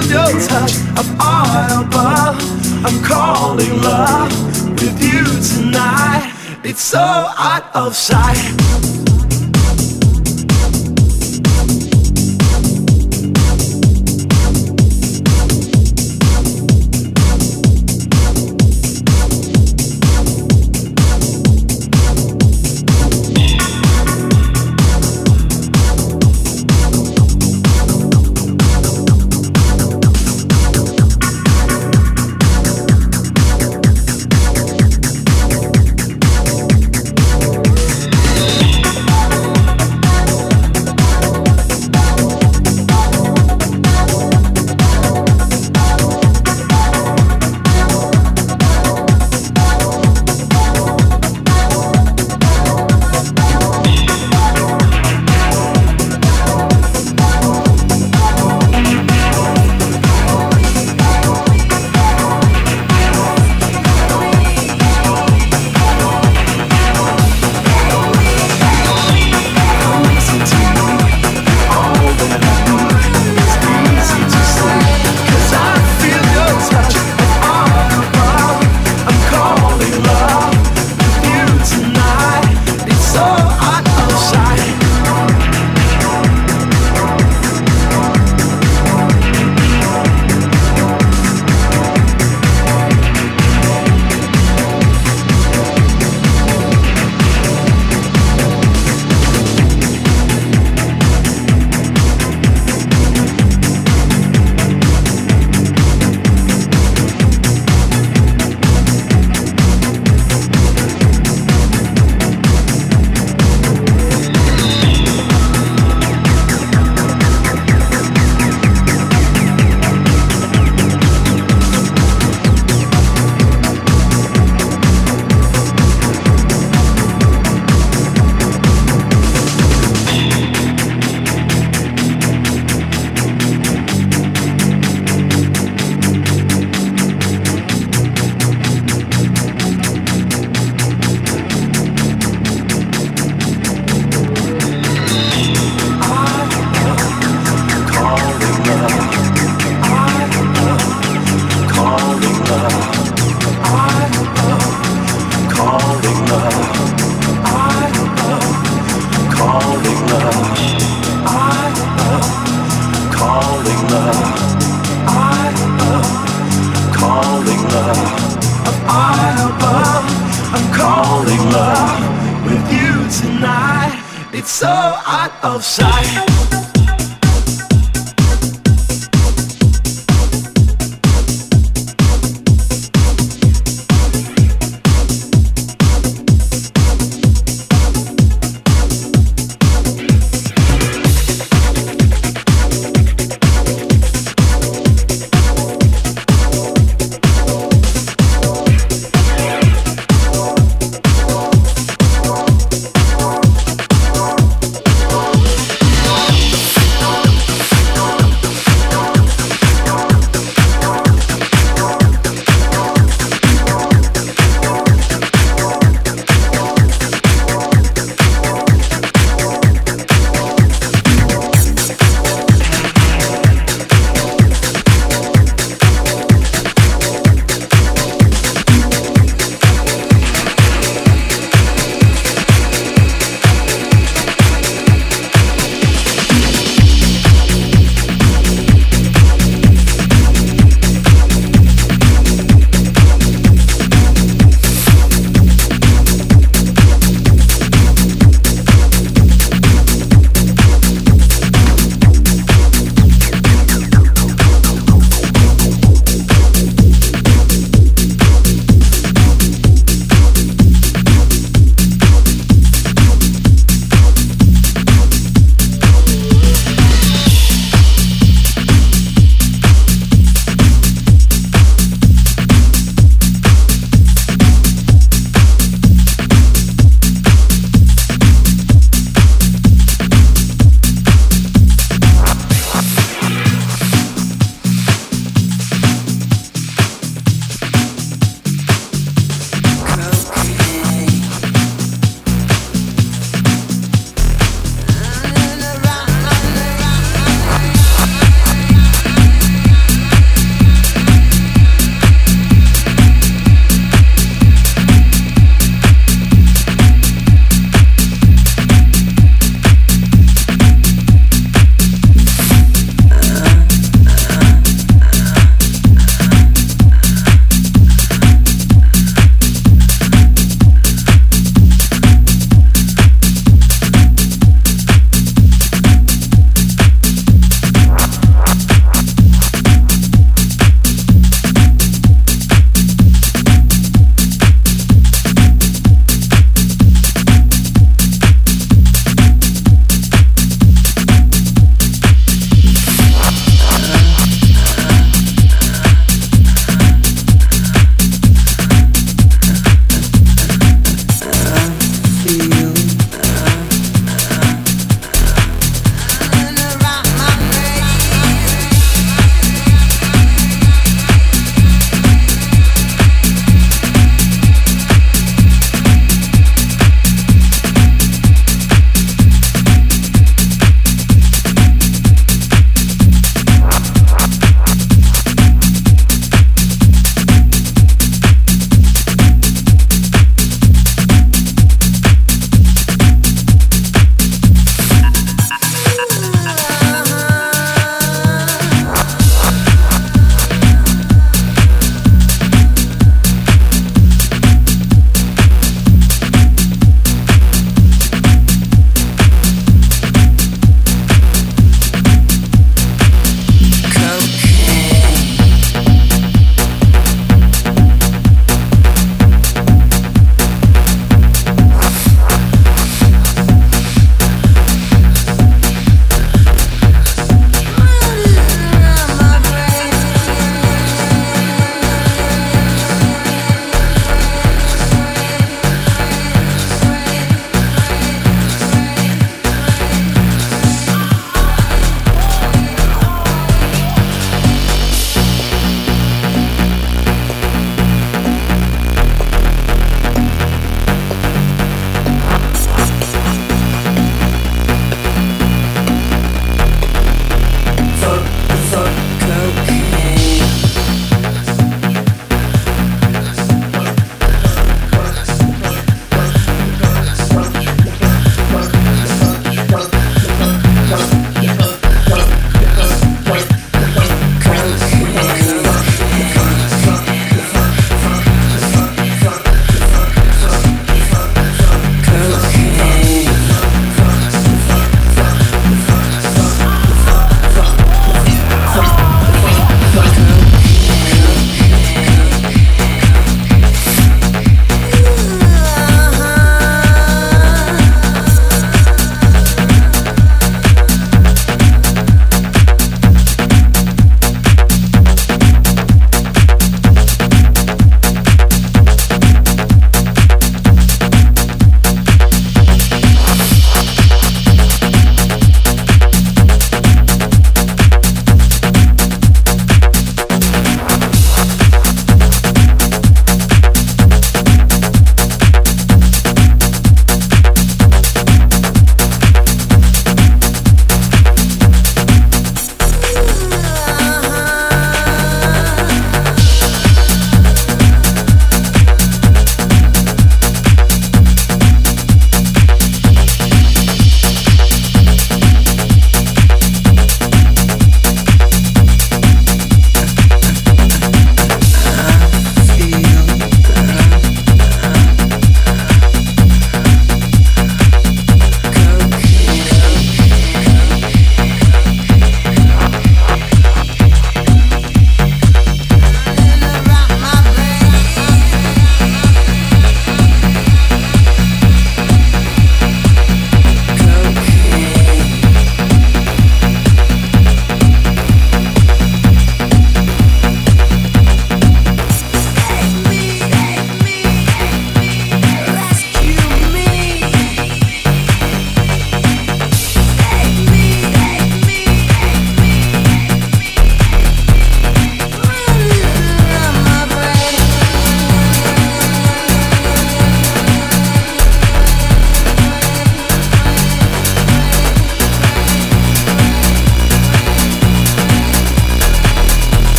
feel your touch of all above. I'm calling love with you tonight. It's so out of sight.